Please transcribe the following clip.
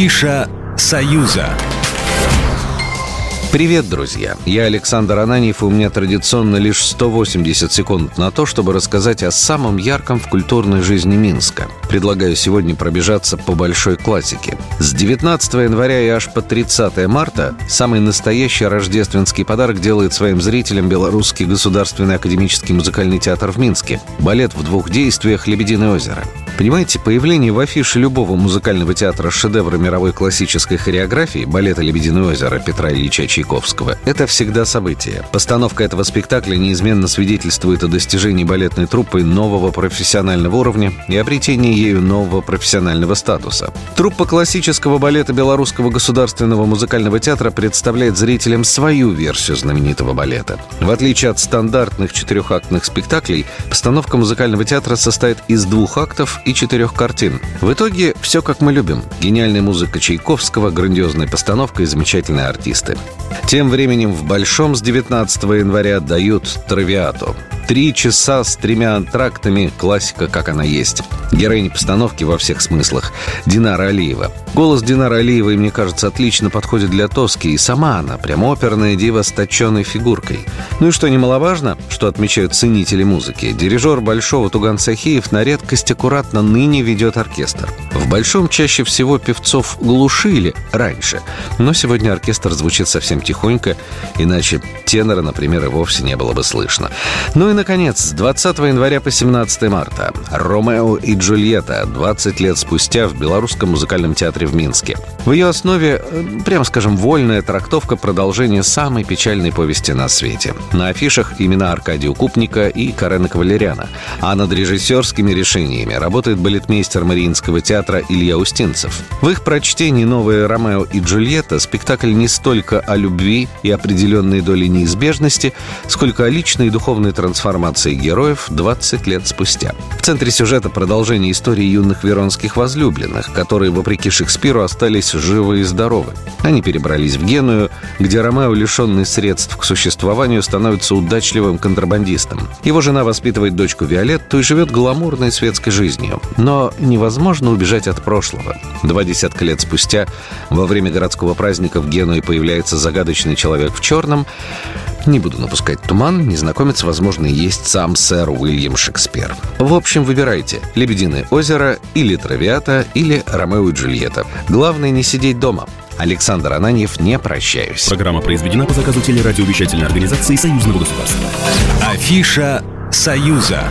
Афиша «Союза». Привет, друзья! Я Александр Ананьев, и у меня традиционно лишь 180 секунд на то, чтобы рассказать о самом ярком в культурной жизни Минска. Предлагаю сегодня пробежаться по большой классике. С 19 января и аж по 30 марта самый настоящий рождественский подарок делает своим зрителям Белорусский государственный академический музыкальный театр в Минске. Балет в двух действиях «Лебединое озеро». Понимаете, появление в афише любого музыкального театра шедевра мировой классической хореографии балета «Лебединое озеро» Петра Ильича Чайковского – это всегда событие. Постановка этого спектакля неизменно свидетельствует о достижении балетной труппы нового профессионального уровня и обретении ею нового профессионального статуса. Труппа классического балета Белорусского государственного музыкального театра представляет зрителям свою версию знаменитого балета. В отличие от стандартных четырехактных спектаклей, постановка музыкального театра состоит из двух актов четырех картин. В итоге все как мы любим. Гениальная музыка Чайковского, грандиозная постановка и замечательные артисты. Тем временем в Большом с 19 января дают «Травиату». Три часа с тремя антрактами, классика, как она есть. Героиня постановки во всех смыслах. Динара Алиева. Голос Динара Алиевой, мне кажется, отлично подходит для Тоски. И сама она, прям оперная дива с точенной фигуркой. Ну и что немаловажно, что отмечают ценители музыки, дирижер Большого Туган Сахиев на редкость аккуратно ныне ведет оркестр. В Большом чаще всего певцов глушили раньше, но сегодня оркестр звучит совсем тихонько, иначе тенора, например, и вовсе не было бы слышно. Ну и, наконец, с 20 января по 17 марта «Ромео и Джульетта» 20 лет спустя в Белорусском музыкальном театре в Минске. В ее основе, э, прямо скажем, вольная трактовка продолжения самой печальной повести на свете. На афишах имена Аркадия Купника и Карена Кавалеряна, а над режиссерскими решениями работает балетмейстер Мариинского театра Илья Устинцев. В их прочтении «Новые Ромео и Джульетта» спектакль не столько о любви и определенной доле неизбежности, сколько о личной и духовной трансформации героев 20 лет спустя. В центре сюжета продолжение истории юных веронских возлюбленных, которые, вопреки Шекспиру, остались живы и здоровы. Они перебрались в Геную, где Ромео, лишенный средств к существованию, становится удачливым контрабандистом. Его жена воспитывает дочку Виолетту и живет гламурной светской жизнью. Но невозможно убежать от прошлого. Два десятка лет спустя, во время городского праздника в Генуе появляется загадочный человек в черном. Не буду напускать туман, незнакомец, возможно, и есть сам сэр Уильям Шекспир. В общем, выбирайте «Лебединое озеро» или «Травиата» или «Ромео и Джульетта». Главное не сидеть дома. Александр Ананьев, не прощаюсь. Программа произведена по заказу телерадиовещательной организации Союзного государства. Афиша «Союза».